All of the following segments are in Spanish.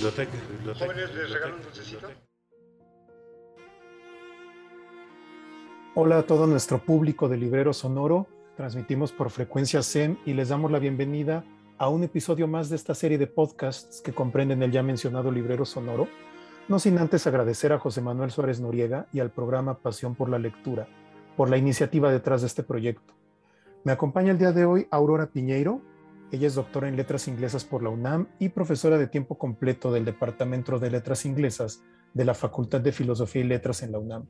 Biblioteca, biblioteca. Jóvenes les regalan un dulcecito. Hola a todo nuestro público de Librero Sonoro. Transmitimos por frecuencia SEM y les damos la bienvenida a un episodio más de esta serie de podcasts que comprenden el ya mencionado Librero Sonoro. No sin antes agradecer a José Manuel Suárez Noriega y al programa Pasión por la Lectura por la iniciativa detrás de este proyecto. Me acompaña el día de hoy Aurora Piñeiro, ella es doctora en Letras Inglesas por la UNAM y profesora de tiempo completo del Departamento de Letras Inglesas de la Facultad de Filosofía y Letras en la UNAM.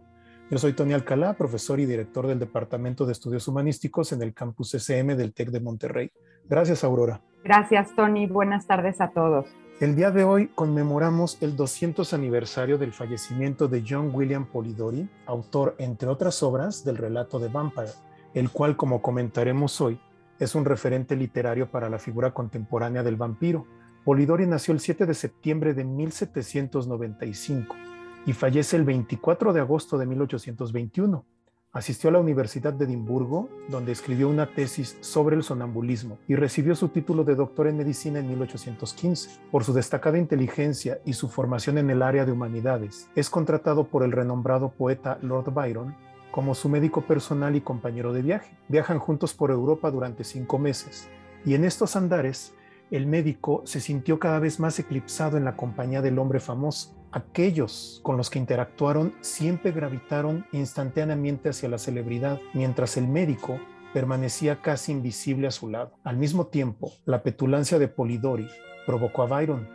Yo soy Tony Alcalá, profesor y director del Departamento de Estudios Humanísticos en el campus SM del TEC de Monterrey. Gracias, Aurora. Gracias, Tony. Buenas tardes a todos. El día de hoy conmemoramos el 200 aniversario del fallecimiento de John William Polidori, autor, entre otras obras, del relato de Vampire, el cual, como comentaremos hoy, es un referente literario para la figura contemporánea del vampiro. Polidori nació el 7 de septiembre de 1795 y fallece el 24 de agosto de 1821. Asistió a la Universidad de Edimburgo, donde escribió una tesis sobre el sonambulismo y recibió su título de doctor en medicina en 1815. Por su destacada inteligencia y su formación en el área de humanidades, es contratado por el renombrado poeta Lord Byron como su médico personal y compañero de viaje. Viajan juntos por Europa durante cinco meses y en estos andares el médico se sintió cada vez más eclipsado en la compañía del hombre famoso. Aquellos con los que interactuaron siempre gravitaron instantáneamente hacia la celebridad, mientras el médico permanecía casi invisible a su lado. Al mismo tiempo, la petulancia de Polidori provocó a Byron,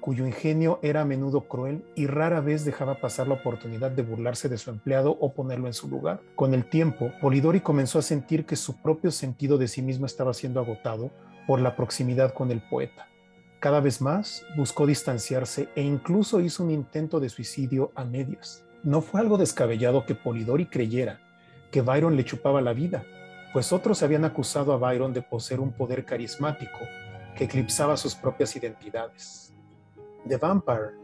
cuyo ingenio era a menudo cruel y rara vez dejaba pasar la oportunidad de burlarse de su empleado o ponerlo en su lugar. Con el tiempo, Polidori comenzó a sentir que su propio sentido de sí mismo estaba siendo agotado por la proximidad con el poeta. Cada vez más buscó distanciarse e incluso hizo un intento de suicidio a medias. No fue algo descabellado que Polidori creyera que Byron le chupaba la vida, pues otros habían acusado a Byron de poseer un poder carismático que eclipsaba sus propias identidades. The Vampire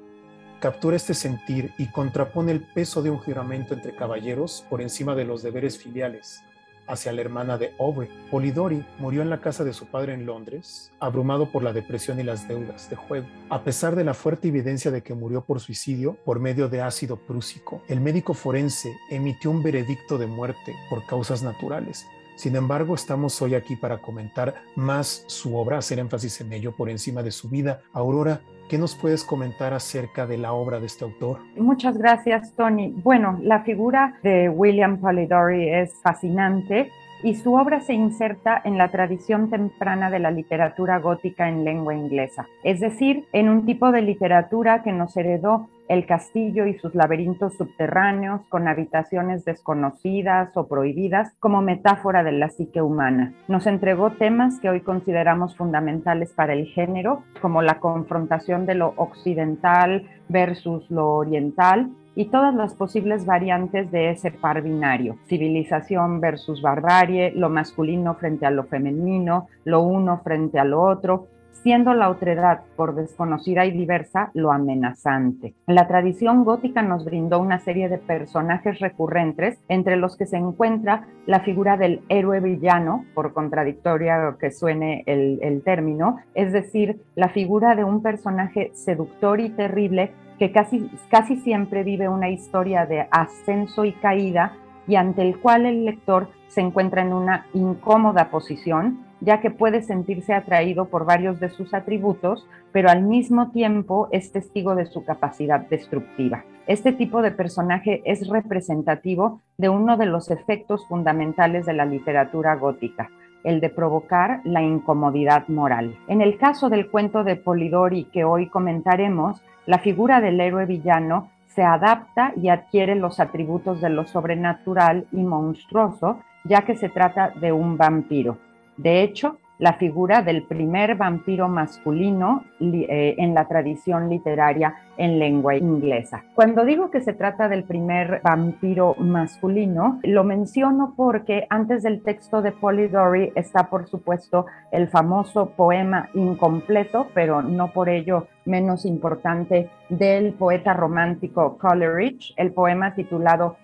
captura este sentir y contrapone el peso de un juramento entre caballeros por encima de los deberes filiales hacia la hermana de Aubrey. Polidori murió en la casa de su padre en Londres, abrumado por la depresión y las deudas de juego. A pesar de la fuerte evidencia de que murió por suicidio por medio de ácido prúsico, el médico forense emitió un veredicto de muerte por causas naturales. Sin embargo, estamos hoy aquí para comentar más su obra, hacer énfasis en ello por encima de su vida. Aurora, ¿Qué nos puedes comentar acerca de la obra de este autor? Muchas gracias, Tony. Bueno, la figura de William Polidori es fascinante y su obra se inserta en la tradición temprana de la literatura gótica en lengua inglesa, es decir, en un tipo de literatura que nos heredó el castillo y sus laberintos subterráneos con habitaciones desconocidas o prohibidas como metáfora de la psique humana. Nos entregó temas que hoy consideramos fundamentales para el género, como la confrontación de lo occidental versus lo oriental y todas las posibles variantes de ese par binario, civilización versus barbarie, lo masculino frente a lo femenino, lo uno frente a lo otro, siendo la otredad, por desconocida y diversa, lo amenazante. La tradición gótica nos brindó una serie de personajes recurrentes, entre los que se encuentra la figura del héroe villano, por contradictoria que suene el, el término, es decir, la figura de un personaje seductor y terrible que casi, casi siempre vive una historia de ascenso y caída y ante el cual el lector se encuentra en una incómoda posición ya que puede sentirse atraído por varios de sus atributos, pero al mismo tiempo es testigo de su capacidad destructiva. Este tipo de personaje es representativo de uno de los efectos fundamentales de la literatura gótica, el de provocar la incomodidad moral. En el caso del cuento de Polidori que hoy comentaremos, la figura del héroe villano se adapta y adquiere los atributos de lo sobrenatural y monstruoso, ya que se trata de un vampiro. De hecho, la figura del primer vampiro masculino eh, en la tradición literaria en lengua inglesa. Cuando digo que se trata del primer vampiro masculino, lo menciono porque antes del texto de Polidori está, por supuesto, el famoso poema incompleto, pero no por ello menos importante, del poeta romántico Coleridge, el poema titulado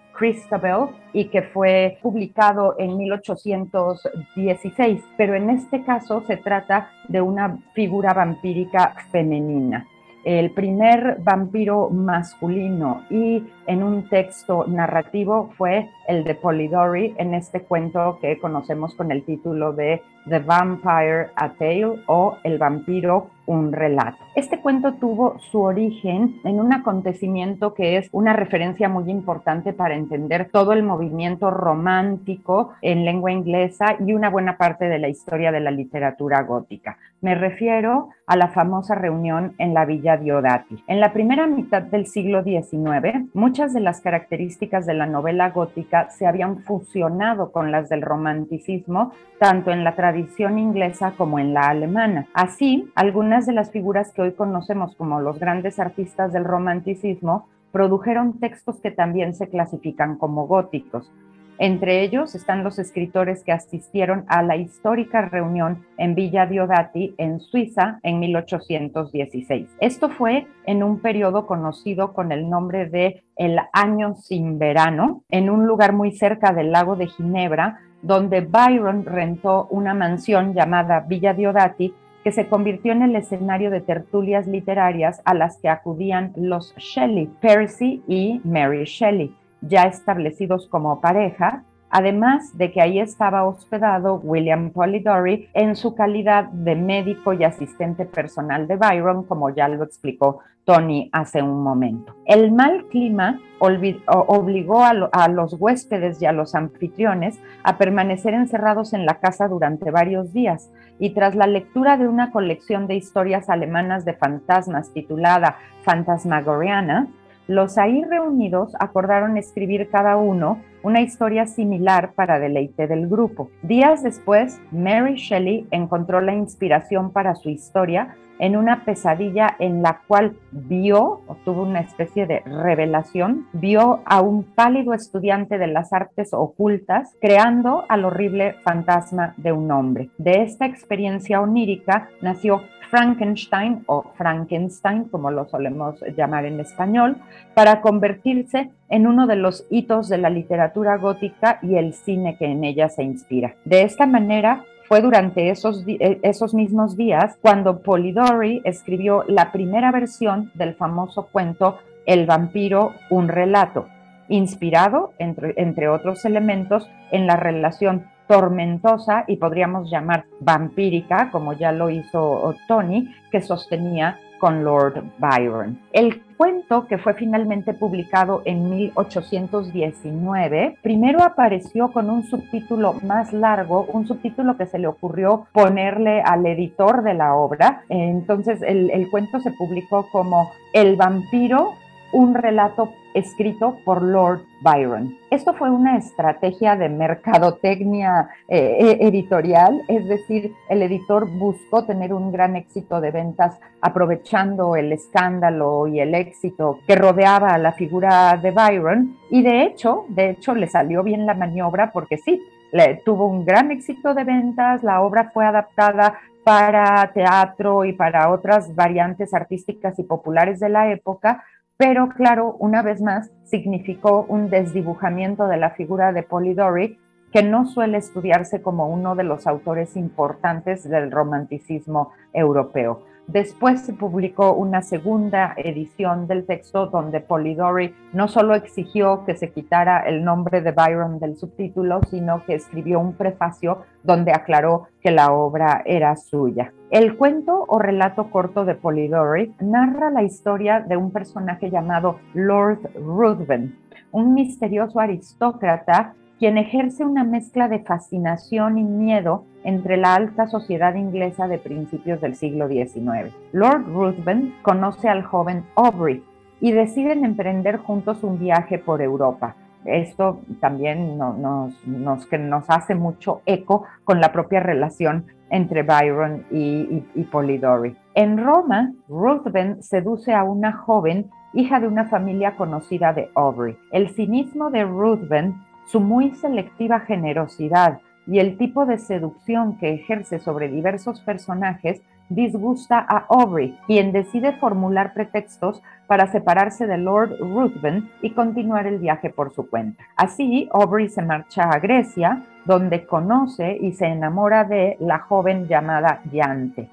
Y que fue publicado en 1816, pero en este caso se trata de una figura vampírica femenina. El primer vampiro masculino y en un texto narrativo fue el de Polidori en este cuento que conocemos con el título de The Vampire a Tale o El vampiro un relato. Este cuento tuvo su origen en un acontecimiento que es una referencia muy importante para entender todo el movimiento romántico en lengua inglesa y una buena parte de la historia de la literatura gótica. Me refiero a la famosa reunión en la Villa Diodati. En la primera mitad del siglo XIX, muchas de las características de la novela gótica se habían fusionado con las del romanticismo, tanto en la tradición inglesa como en la alemana. Así, algunas de las figuras que hoy conocemos como los grandes artistas del romanticismo produjeron textos que también se clasifican como góticos. Entre ellos están los escritores que asistieron a la histórica reunión en Villa Diodati, en Suiza, en 1816. Esto fue en un periodo conocido con el nombre de el Año sin Verano, en un lugar muy cerca del lago de Ginebra, donde Byron rentó una mansión llamada Villa Diodati que se convirtió en el escenario de tertulias literarias a las que acudían los Shelley, Percy y Mary Shelley ya establecidos como pareja, además de que ahí estaba hospedado William Polidori en su calidad de médico y asistente personal de Byron, como ya lo explicó Tony hace un momento. El mal clima obligó a, los huéspedes y a los anfitriones a permanecer encerrados en la casa durante varios días y tras la lectura de una colección de historias alemanas de fantasmas titulada Fantasmagoriana, los ahí reunidos acordaron escribir cada uno una historia similar para deleite del grupo. Días después, Mary Shelley encontró la inspiración para su historia en una pesadilla en la cual vio, o tuvo una especie de revelación, vio a un pálido estudiante de las artes ocultas creando al horrible fantasma de un hombre. De esta experiencia onírica nació Frankenstein o Frankenstein, como lo solemos llamar en español, para convertirse en uno de los hitos de la literatura gótica y el cine que en ella se inspira. De esta manera, fue durante esos, eh, esos mismos días cuando Polidori escribió la primera versión del famoso cuento El vampiro, un relato, inspirado, entre, entre otros elementos, en la relación tormentosa y podríamos llamar vampírica, como ya lo hizo Tony, que sostenía con Lord Byron. El cuento, que fue finalmente publicado en 1819, primero apareció con un subtítulo más largo, un subtítulo que se le ocurrió ponerle al editor de la obra. Entonces el, el cuento se publicó como El vampiro un relato escrito por Lord Byron. Esto fue una estrategia de mercadotecnia eh, eh, editorial, es decir, el editor buscó tener un gran éxito de ventas aprovechando el escándalo y el éxito que rodeaba a la figura de Byron y de hecho, de hecho le salió bien la maniobra porque sí, le, tuvo un gran éxito de ventas, la obra fue adaptada para teatro y para otras variantes artísticas y populares de la época, pero claro, una vez más, significó un desdibujamiento de la figura de Polidori que no suele estudiarse como uno de los autores importantes del romanticismo europeo. Después se publicó una segunda edición del texto donde Polidori no solo exigió que se quitara el nombre de Byron del subtítulo, sino que escribió un prefacio donde aclaró que la obra era suya. El cuento o relato corto de Polidori narra la historia de un personaje llamado Lord Ruthven, un misterioso aristócrata quien ejerce una mezcla de fascinación y miedo entre la alta sociedad inglesa de principios del siglo XIX. Lord Ruthven conoce al joven Aubrey y deciden emprender juntos un viaje por Europa. Esto también nos, hace mucho eco con la propia relación entre Byron y Polidori. En Roma, Ruthven seduce a una joven hija de una familia conocida de Aubrey. El cinismo de Ruthven, su muy selectiva generosidad, y el tipo de seducción que ejerce sobre diversos personajes disgusta a Aubrey, quien decide formular pretextos para separarse de Lord Ruthven y continuar el viaje por su cuenta. Así, Aubrey se marcha a Grecia, donde conoce y se enamora de la joven llamada Yante.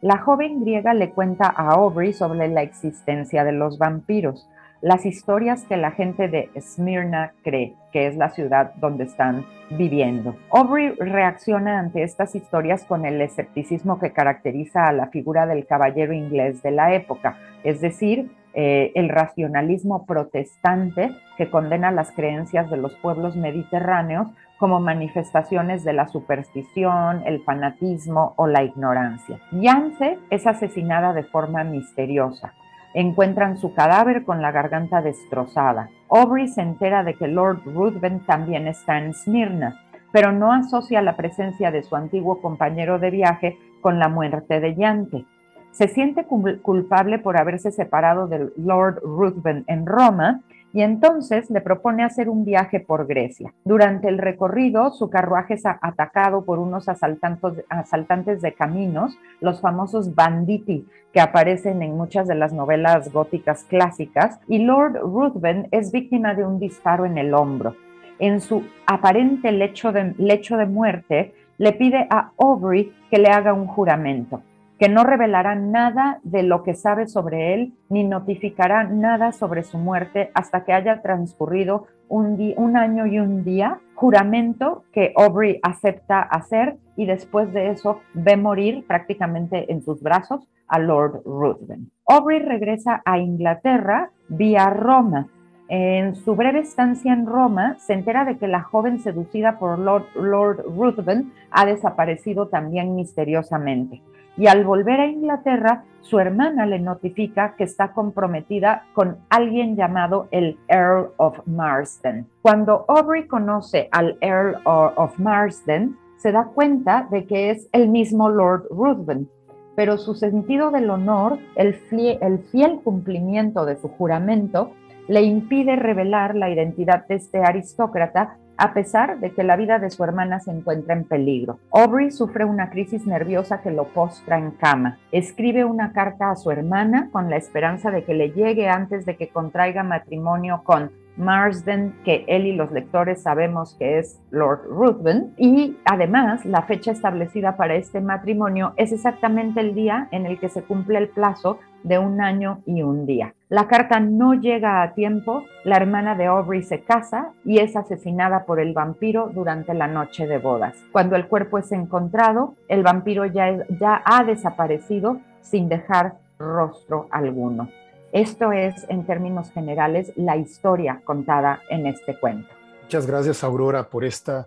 La joven griega le cuenta a Aubrey sobre la existencia de los vampiros, las historias que la gente de Smyrna cree, que es la ciudad donde están viviendo. Aubrey reacciona ante estas historias con el escepticismo que caracteriza a la figura del caballero inglés de la época, es decir, eh, el racionalismo protestante que condena las creencias de los pueblos mediterráneos como manifestaciones de la superstición, el fanatismo o la ignorancia. Yance es asesinada de forma misteriosa. Encuentran su cadáver con la garganta destrozada. Aubrey se entera de que Lord Ruthven también está en Smyrna, pero no asocia la presencia de su antiguo compañero de viaje con la muerte de Yante. Se siente culpable por haberse separado del Lord Ruthven en Roma y entonces le propone hacer un viaje por Grecia. Durante el recorrido, su carruaje es atacado por unos asaltantes de caminos, los famosos banditi, que aparecen en muchas de las novelas góticas clásicas, y Lord Ruthven es víctima de un disparo en el hombro. En su aparente lecho de, lecho de muerte, le pide a Aubrey que le haga un juramento que no revelará nada de lo que sabe sobre él, ni notificará nada sobre su muerte hasta que haya transcurrido un, año y un día, juramento que Aubrey acepta hacer y después de eso ve morir prácticamente en sus brazos a Lord Ruthven. Aubrey regresa a Inglaterra vía Roma. En su breve estancia en Roma, se entera de que la joven seducida por Lord, Lord Ruthven ha desaparecido también misteriosamente y al volver a Inglaterra, su hermana le notifica que está comprometida con alguien llamado el Earl of Marsden. Cuando Aubrey conoce al Earl of Marsden, se da cuenta de que es el mismo Lord Ruthven, pero su sentido del honor, el, el fiel cumplimiento de su juramento, le impide revelar la identidad de este aristócrata a pesar de que la vida de su hermana se encuentra en peligro. Aubrey sufre una crisis nerviosa que lo postra en cama. Escribe una carta a su hermana con la esperanza de que le llegue antes de que contraiga matrimonio con Marsden, que él y los lectores sabemos que es Lord Ruthven, y además la fecha establecida para este matrimonio es exactamente el día en el que se cumple el plazo de un año y un día. La carta no llega a tiempo, la hermana de Aubrey se casa y es asesinada por el vampiro durante la noche de bodas. Cuando el cuerpo es encontrado, el vampiro ya, ya ha desaparecido sin dejar rostro alguno. Esto es, en términos generales, la historia contada en este cuento. Muchas gracias, Aurora, por esta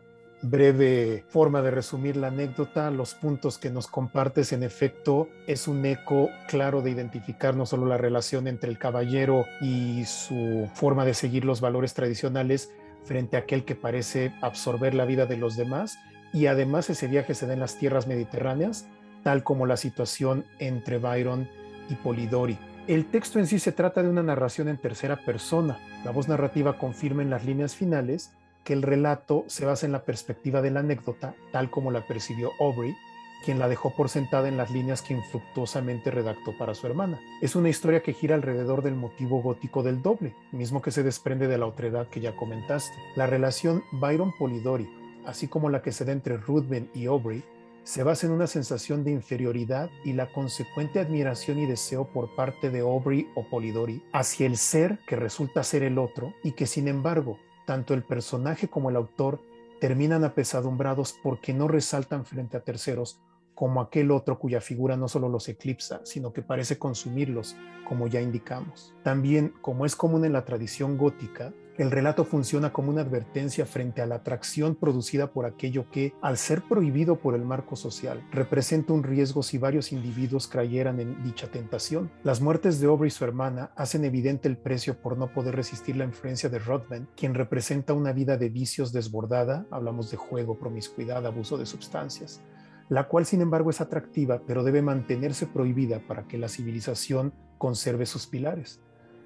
breve forma de resumir la anécdota. Los puntos que nos compartes, en efecto, es un eco claro de identificar no solo la relación entre el caballero y su forma de seguir los valores tradicionales frente a aquel que parece absorber la vida de los demás. Y además ese viaje se da en las tierras mediterráneas, tal como la situación entre Byron y Polidori. El texto en sí se trata de una narración en tercera persona. La voz narrativa confirma en las líneas finales que el relato se basa en la perspectiva de la anécdota, tal como la percibió Aubrey, quien la dejó por sentada en las líneas que infructuosamente redactó para su hermana. Es una historia que gira alrededor del motivo gótico del doble, mismo que se desprende de la otredad que ya comentaste. La relación Byron-Polidori, así como la que se da entre Ruthven y Aubrey, se basa en una sensación de inferioridad y la consecuente admiración y deseo por parte de Aubrey o Polidori hacia el ser que resulta ser el otro y que sin embargo tanto el personaje como el autor terminan apesadumbrados porque no resaltan frente a terceros como aquel otro cuya figura no solo los eclipsa, sino que parece consumirlos, como ya indicamos. También, como es común en la tradición gótica, el relato funciona como una advertencia frente a la atracción producida por aquello que, al ser prohibido por el marco social, representa un riesgo si varios individuos cayeran en dicha tentación. Las muertes de Aubrey y su hermana hacen evidente el precio por no poder resistir la influencia de Rodman, quien representa una vida de vicios desbordada, hablamos de juego, promiscuidad, abuso de sustancias, la cual sin embargo es atractiva, pero debe mantenerse prohibida para que la civilización conserve sus pilares.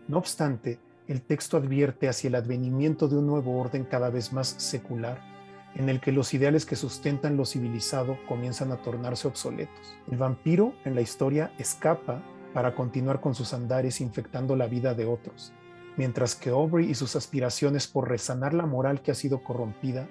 No obstante, el texto advierte hacia el advenimiento de un nuevo orden cada vez más secular, en el que los ideales que sustentan lo civilizado comienzan a tornarse obsoletos. El vampiro en la historia escapa para continuar con sus andares infectando la vida de otros, mientras que Aubrey y sus aspiraciones por resanar la moral que ha sido corrompida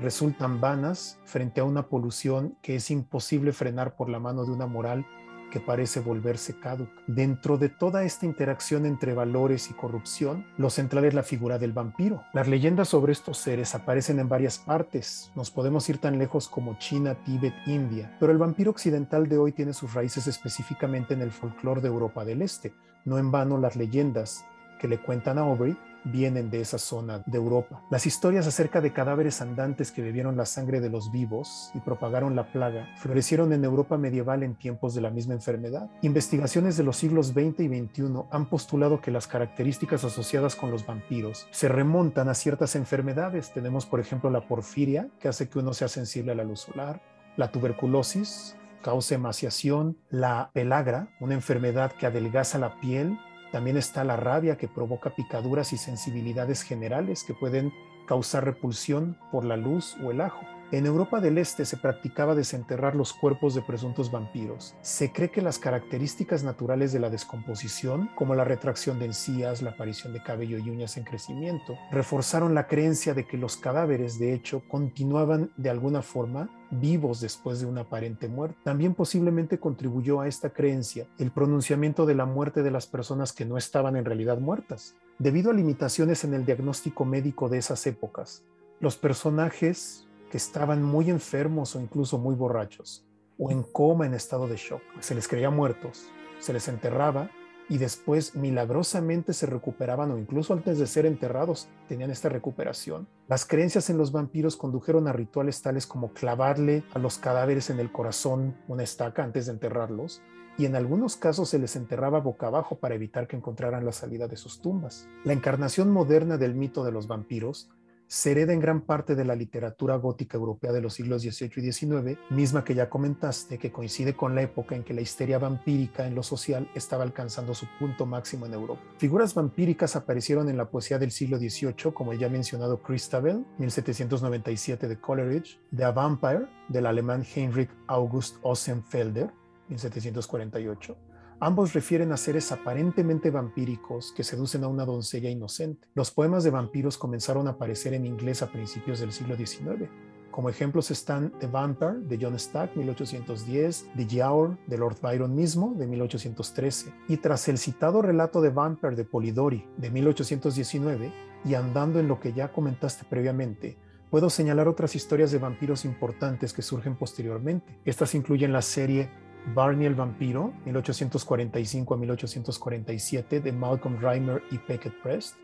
resultan vanas frente a una polución que es imposible frenar por la mano de una moral que parece volverse caduca. Dentro de toda esta interacción entre valores y corrupción, lo central es la figura del vampiro. Las leyendas sobre estos seres aparecen en varias partes. Nos podemos ir tan lejos como China, Tíbet, India, pero el vampiro occidental de hoy tiene sus raíces específicamente en el folclore de Europa del Este. No en vano las leyendas que le cuentan a Aubrey vienen de esa zona de Europa. Las historias acerca de cadáveres andantes que bebieron la sangre de los vivos y propagaron la plaga florecieron en Europa medieval en tiempos de la misma enfermedad. Investigaciones de los siglos XX y XXI han postulado que las características asociadas con los vampiros se remontan a ciertas enfermedades. Tenemos, por ejemplo, la porfiria, que hace que uno sea sensible a la luz solar, la tuberculosis, causa emaciación, la pelagra, una enfermedad que adelgaza la piel también está la rabia que provoca picaduras y sensibilidades generales que pueden causar repulsión por la luz o el ajo. En Europa del Este se practicaba desenterrar los cuerpos de presuntos vampiros. Se cree que las características naturales de la descomposición, como la retracción de encías, la aparición de cabello y uñas en crecimiento, reforzaron la creencia de que los cadáveres, de hecho, continuaban de alguna forma vivos después de una aparente muerte. También posiblemente contribuyó a esta creencia el pronunciamiento de la muerte de las personas que no estaban en realidad muertas. Debido a limitaciones en el diagnóstico médico de esas épocas, los personajes que estaban muy enfermos o incluso muy borrachos, o en coma en estado de shock. Se les creía muertos, se les enterraba y después milagrosamente se recuperaban o incluso antes de ser enterrados tenían esta recuperación. Las creencias en los vampiros condujeron a rituales tales como clavarle a los cadáveres en el corazón una estaca antes de enterrarlos y en algunos casos se les enterraba boca abajo para evitar que encontraran la salida de sus tumbas. La encarnación moderna del mito de los vampiros se hereda en gran parte de la literatura gótica europea de los siglos XVIII y XIX, misma que ya comentaste, que coincide con la época en que la histeria vampírica en lo social estaba alcanzando su punto máximo en Europa. Figuras vampíricas aparecieron en la poesía del siglo XVIII, como el ya mencionado Christabel, 1797 de Coleridge, The Vampire, del alemán Heinrich August Ossenfelder, 1748, Ambos refieren a seres aparentemente vampíricos que seducen a una doncella inocente. Los poemas de vampiros comenzaron a aparecer en inglés a principios del siglo XIX. Como ejemplos están The Vampire de John Stack, 1810, The Giaour de Lord Byron mismo, de 1813. Y tras el citado relato de Vampire de Polidori, de 1819, y andando en lo que ya comentaste previamente, puedo señalar otras historias de vampiros importantes que surgen posteriormente. Estas incluyen la serie Barney el vampiro, 1845 a 1847, de Malcolm Reimer y Beckett Prest,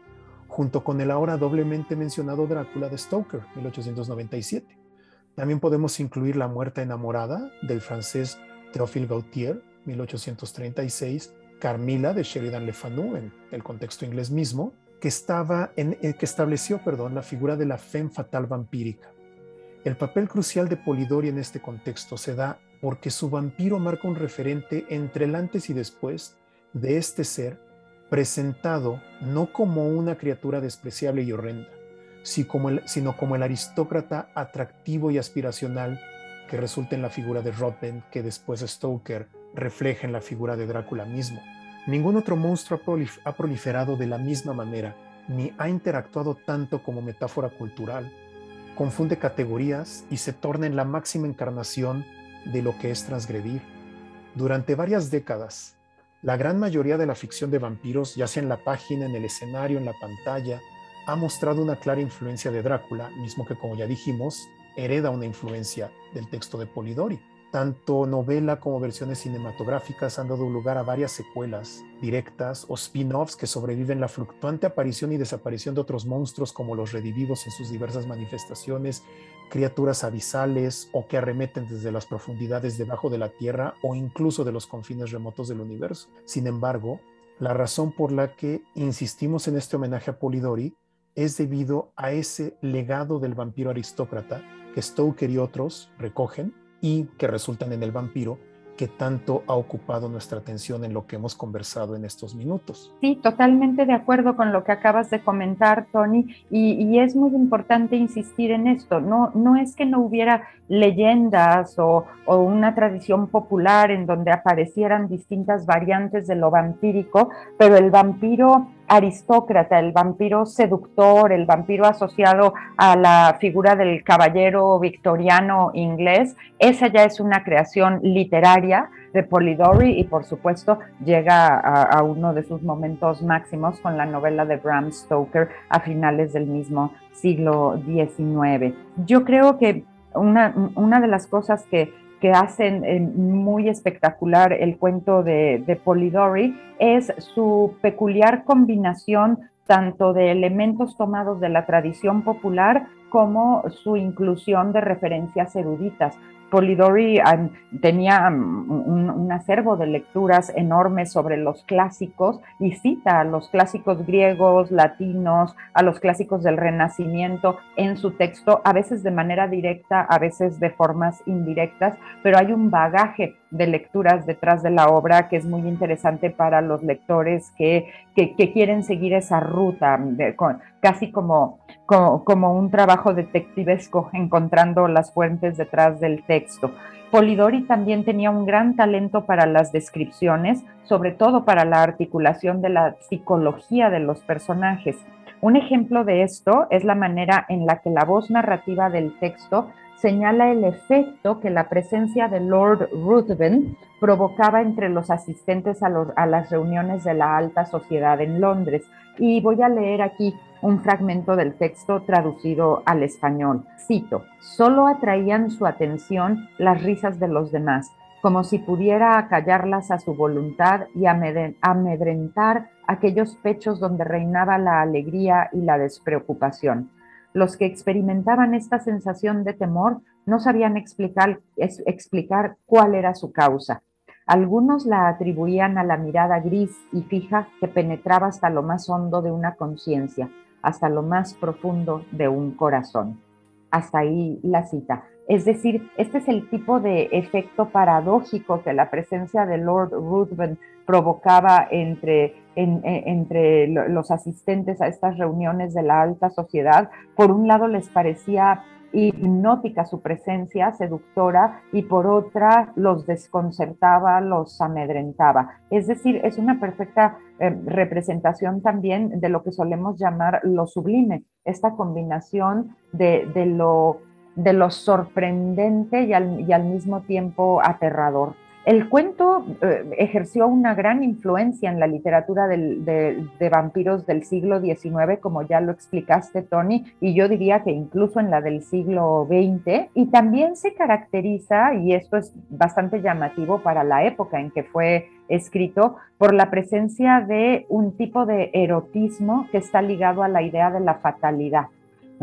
junto con el ahora doblemente mencionado Drácula de Stoker, 1897. También podemos incluir La muerta enamorada, del francés Théophile Gautier, 1836, Carmila de Sheridan Le Fanu, en el contexto inglés mismo, que, estaba en, eh, que estableció perdón, la figura de la femme fatal vampírica. El papel crucial de Polidori en este contexto se da porque su vampiro marca un referente entre el antes y después de este ser presentado no como una criatura despreciable y horrenda, sino como el aristócrata atractivo y aspiracional que resulta en la figura de Rothbend, que después Stoker refleja en la figura de Drácula mismo. Ningún otro monstruo ha proliferado de la misma manera, ni ha interactuado tanto como metáfora cultural. Confunde categorías y se torna en la máxima encarnación de lo que es transgredir. Durante varias décadas, la gran mayoría de la ficción de vampiros, ya sea en la página, en el escenario, en la pantalla, ha mostrado una clara influencia de Drácula, mismo que, como ya dijimos, hereda una influencia del texto de Polidori. Tanto novela como versiones cinematográficas han dado lugar a varias secuelas directas o spin-offs que sobreviven la fluctuante aparición y desaparición de otros monstruos como los redivivos en sus diversas manifestaciones, criaturas abisales o que arremeten desde las profundidades debajo de la Tierra o incluso de los confines remotos del universo. Sin embargo, la razón por la que insistimos en este homenaje a Polidori es debido a ese legado del vampiro aristócrata que Stoker y otros recogen y que resultan en el vampiro que tanto ha ocupado nuestra atención en lo que hemos conversado en estos minutos. Sí, totalmente de acuerdo con lo que acabas de comentar, Tony, y, es muy importante insistir en esto. No, no es que no hubiera leyendas o, o, una tradición popular en donde aparecieran distintas variantes de lo vampírico, pero el vampiro aristócrata, el vampiro seductor, el vampiro asociado a la figura del caballero victoriano inglés, esa ya es una creación literaria de Polidori y por supuesto llega a, uno de sus momentos máximos con la novela de Bram Stoker a finales del mismo siglo XIX. Yo creo que una, una de las cosas que que hacen eh, muy espectacular el cuento de, Polidori es su peculiar combinación tanto de elementos tomados de la tradición popular como su inclusión de referencias eruditas. Polidori tenía un, acervo de lecturas enormes sobre los clásicos y cita a los clásicos griegos, latinos, a los clásicos del Renacimiento en su texto, a veces de manera directa, a veces de formas indirectas, pero hay un bagaje de lecturas detrás de la obra que es muy interesante para los lectores que, quieren seguir esa ruta, casi como, como, un trabajo detectivesco, encontrando las fuentes detrás del texto. Polidori también tenía un gran talento para las descripciones, sobre todo para la articulación de la psicología de los personajes. Un ejemplo de esto es la manera en la que la voz narrativa del texto señala el efecto que la presencia de Lord Ruthven provocaba entre los asistentes a, las reuniones de la alta sociedad en Londres. Y voy a leer aquí un fragmento del texto traducido al español. Cito, solo atraían su atención las risas de los demás, como si pudiera acallarlas a su voluntad y amedrentar aquellos pechos donde reinaba la alegría y la despreocupación. Los que experimentaban esta sensación de temor no sabían explicar, explicar cuál era su causa. Algunos la atribuían a la mirada gris y fija que penetraba hasta lo más hondo de una conciencia, hasta lo más profundo de un corazón. Hasta ahí la cita. Es decir, este es el tipo de efecto paradójico que la presencia de Lord Ruthven provocaba entre, entre los asistentes a estas reuniones de la alta sociedad. Por un lado les parecía hipnótica su presencia, seductora, y por otra los desconcertaba, los amedrentaba. Es decir, es una perfecta eh, representación también de lo que solemos llamar lo sublime, esta combinación de, de lo de lo sorprendente y al, mismo tiempo aterrador. El cuento eh, ejerció una gran influencia en la literatura de, vampiros del siglo XIX, como ya lo explicaste, Tony, y yo diría que incluso en la del siglo XX, y también se caracteriza, y esto es bastante llamativo para la época en que fue escrito, por la presencia de un tipo de erotismo que está ligado a la idea de la fatalidad.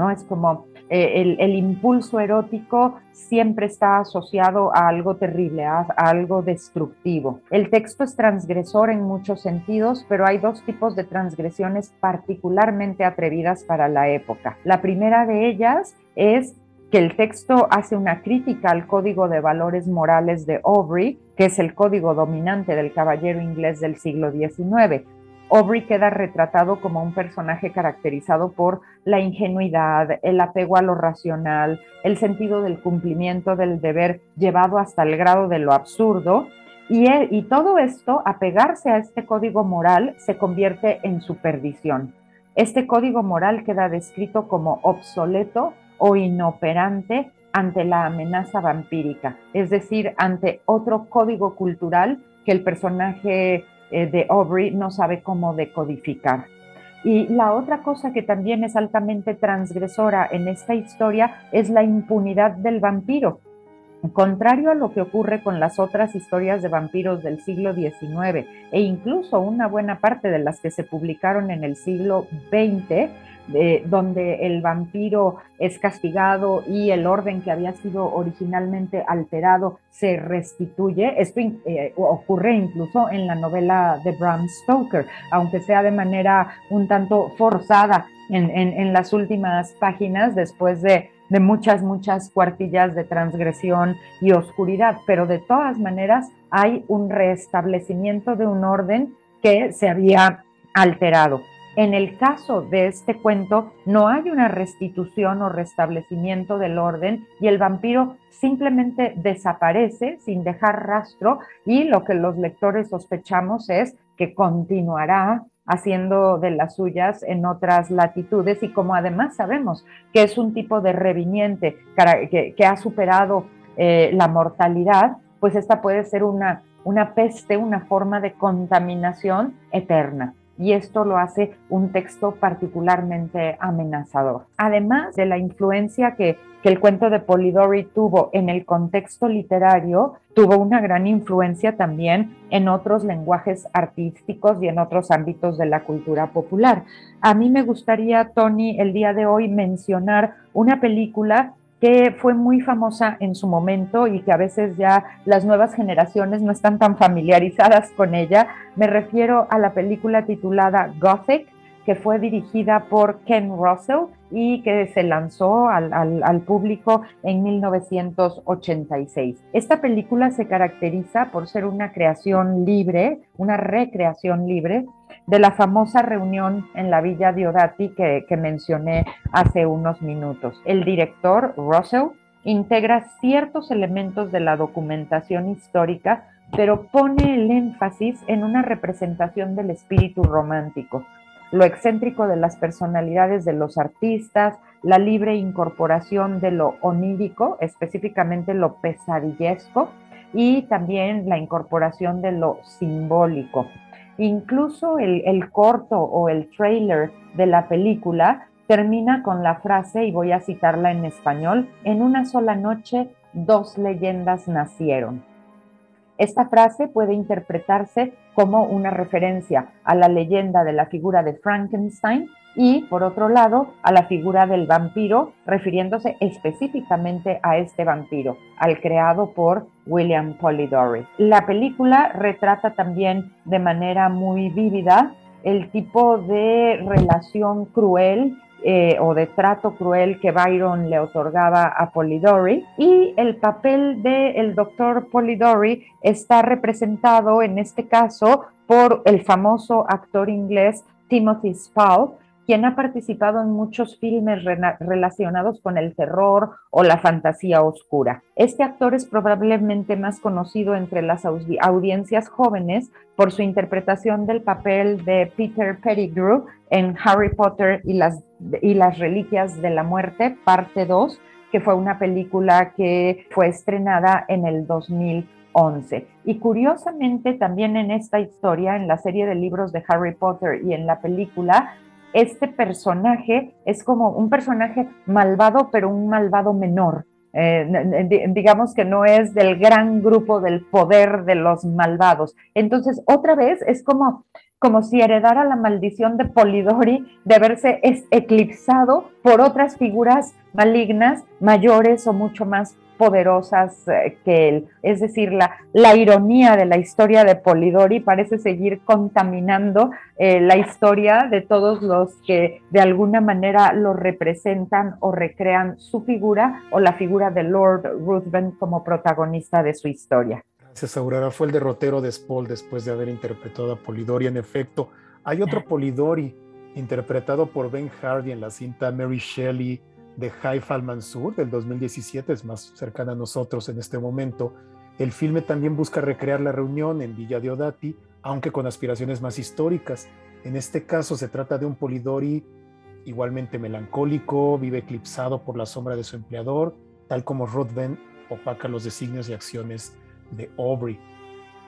¿No? Es como eh, el, impulso erótico siempre está asociado a algo terrible, a, algo destructivo. El texto es transgresor en muchos sentidos, pero hay dos tipos de transgresiones particularmente atrevidas para la época. La primera de ellas es que el texto hace una crítica al código de valores morales de Aubrey, que es el código dominante del caballero inglés del siglo XIX. Aubrey queda retratado como un personaje caracterizado por la ingenuidad, el apego a lo racional, el sentido del cumplimiento del deber llevado hasta el grado de lo absurdo. Y, y todo esto, apegarse a este código moral, se convierte en su perdición. Este código moral queda descrito como obsoleto o inoperante ante la amenaza vampírica, es decir, ante otro código cultural que el personaje eh, de Aubrey no sabe cómo decodificar. Y la otra cosa que también es altamente transgresora en esta historia es la impunidad del vampiro. Contrario a lo que ocurre con las otras historias de vampiros del siglo XIX e incluso una buena parte de las que se publicaron en el siglo XX, donde el vampiro es castigado y el orden que había sido originalmente alterado se restituye. Esto eh, ocurre incluso en la novela de Bram Stoker, aunque sea de manera un tanto forzada en, las últimas páginas después de, muchas, muchas cuartillas de transgresión y oscuridad, pero de todas maneras hay un restablecimiento de un orden que se había alterado. En el caso de este cuento, no hay una restitución o restablecimiento del orden y el vampiro simplemente desaparece sin dejar rastro y lo que los lectores sospechamos es que continuará haciendo de las suyas en otras latitudes y como además sabemos que es un tipo de reviniente que, ha superado eh, la mortalidad, pues esta puede ser una, una peste, una forma de contaminación eterna y esto lo hace un texto particularmente amenazador. Además de la influencia que, el cuento de Polidori tuvo en el contexto literario, tuvo una gran influencia también en otros lenguajes artísticos y en otros ámbitos de la cultura popular. A mí me gustaría, Tony, el día de hoy mencionar una película que fue muy famosa en su momento y que a veces ya las nuevas generaciones no están tan familiarizadas con ella. Me refiero a la película titulada Gothic, que fue dirigida por Ken Russell y que se lanzó al, al, público en 1986. Esta película se caracteriza por ser una creación libre, una recreación libre de la famosa reunión en la Villa Diodati que, que mencioné hace unos minutos. El director, Russell, integra ciertos elementos de la documentación histórica, pero pone el énfasis en una representación del espíritu romántico, lo excéntrico de las personalidades de los artistas, la libre incorporación de lo onírico, específicamente lo pesadillesco, y también la incorporación de lo simbólico. Incluso el, corto o el trailer de la película termina con la frase, y voy a citarla en español, en una sola noche dos leyendas nacieron. Esta frase puede interpretarse como una referencia a la leyenda de la figura de Frankenstein y, por otro lado, a la figura del vampiro, refiriéndose específicamente a este vampiro, al creado por William Polidori. La película retrata también de manera muy vívida el tipo de relación cruel eh, o de trato cruel que Byron le otorgaba a Polidori y el papel del el doctor Polidori está representado en este caso por el famoso actor inglés Timothy Spall, quien ha participado en muchos filmes relacionados con el terror o la fantasía oscura. Este actor es probablemente más conocido entre las audiencias jóvenes por su interpretación del papel de Peter Pettigrew en Harry Potter y las, y las Reliquias de la Muerte, parte 2, que fue una película que fue estrenada en el 2011. Y curiosamente también en esta historia, en la serie de libros de Harry Potter y en la película, este personaje es como un personaje malvado, pero un malvado menor. Eh, digamos que no es del gran grupo del poder de los malvados. Entonces, otra vez es como, como si heredara la maldición de Polidori de verse eclipsado por otras figuras malignas, mayores o mucho más poderosas eh, que él. Es decir, la, la, ironía de la historia de Polidori parece seguir contaminando eh, la historia de todos los que de alguna manera lo representan o recrean su figura o la figura de Lord Ruthven como protagonista de su historia. Gracias, Aurora. Fue el derrotero de Spall después de haber interpretado a Polidori. En efecto, hay otro Polidori interpretado por Ben Hardy en la cinta Mary Shelley de Haifa al-Mansur del 2017, es más cercana a nosotros en este momento. El filme también busca recrear la reunión en Villa Diodati, aunque con aspiraciones más históricas. En este caso se trata de un Polidori igualmente melancólico, vive eclipsado por la sombra de su empleador, tal como Ruthven opaca los designios y acciones de Aubrey.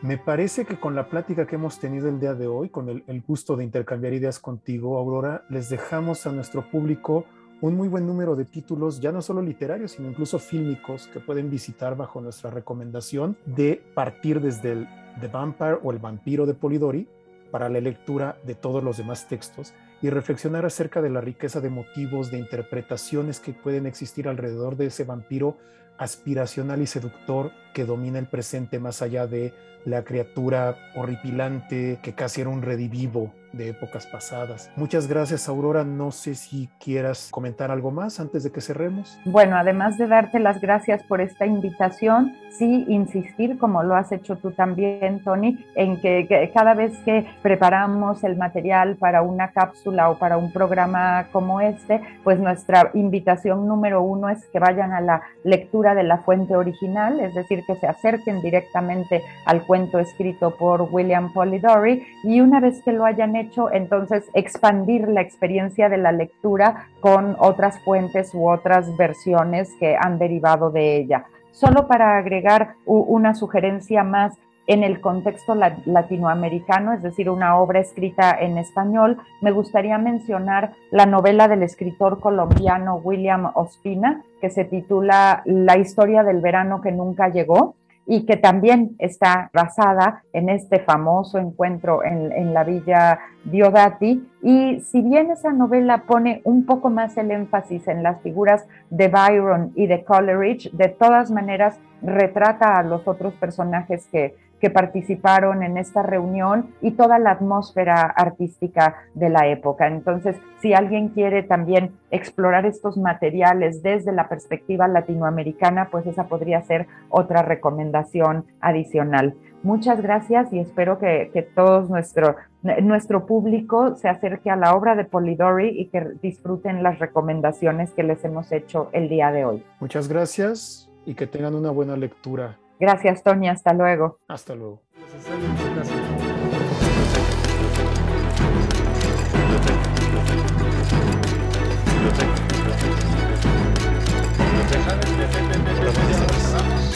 Me parece que con la plática que hemos tenido el día de hoy, con el gusto de intercambiar ideas contigo, Aurora, les dejamos a nuestro público un muy buen número de títulos, ya no solo literarios, sino incluso fílmicos, que pueden visitar bajo nuestra recomendación de partir desde el The Vampire o El Vampiro de Polidori para la lectura de todos los demás textos y reflexionar acerca de la riqueza de motivos, de interpretaciones que pueden existir alrededor de ese vampiro aspiracional y seductor que domina el presente más allá de la criatura horripilante que casi era un redivivo de épocas pasadas. Muchas gracias, Aurora. No sé si quieras comentar algo más antes de que cerremos. Bueno, además de darte las gracias por esta invitación, sí insistir, como lo has hecho tú también, Tony, en que, cada vez que preparamos el material para una cápsula o para un programa como este, pues nuestra invitación número uno es que vayan a la lectura de la fuente original, es decir, que se acerquen directamente al cuento escrito por William Polidori y una vez que lo hayan hecho, entonces expandir la experiencia de la lectura con otras fuentes u otras versiones que han derivado de ella. Solo para agregar una sugerencia más en el contexto latinoamericano, es decir, una obra escrita en español, me gustaría mencionar la novela del escritor colombiano William Ospina, que se titula La historia del verano que nunca llegó y que también está basada en este famoso encuentro en, la villa Diodati. Y si bien esa novela pone un poco más el énfasis en las figuras de Byron y de Coleridge, de todas maneras retrata a los otros personajes que, que participaron en esta reunión y toda la atmósfera artística de la época. Entonces, si alguien quiere también explorar estos materiales desde la perspectiva latinoamericana, pues esa podría ser otra recomendación adicional. Muchas gracias y espero que, que todo nuestro, nuestro público se acerque a la obra de Polidori y que disfruten las recomendaciones que les hemos hecho el día de hoy. Muchas gracias y que tengan una buena lectura. Gracias, Tony. Hasta luego. Hasta luego.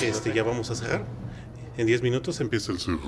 Este, ya vamos a cerrar. En 10 minutos empieza el cerro.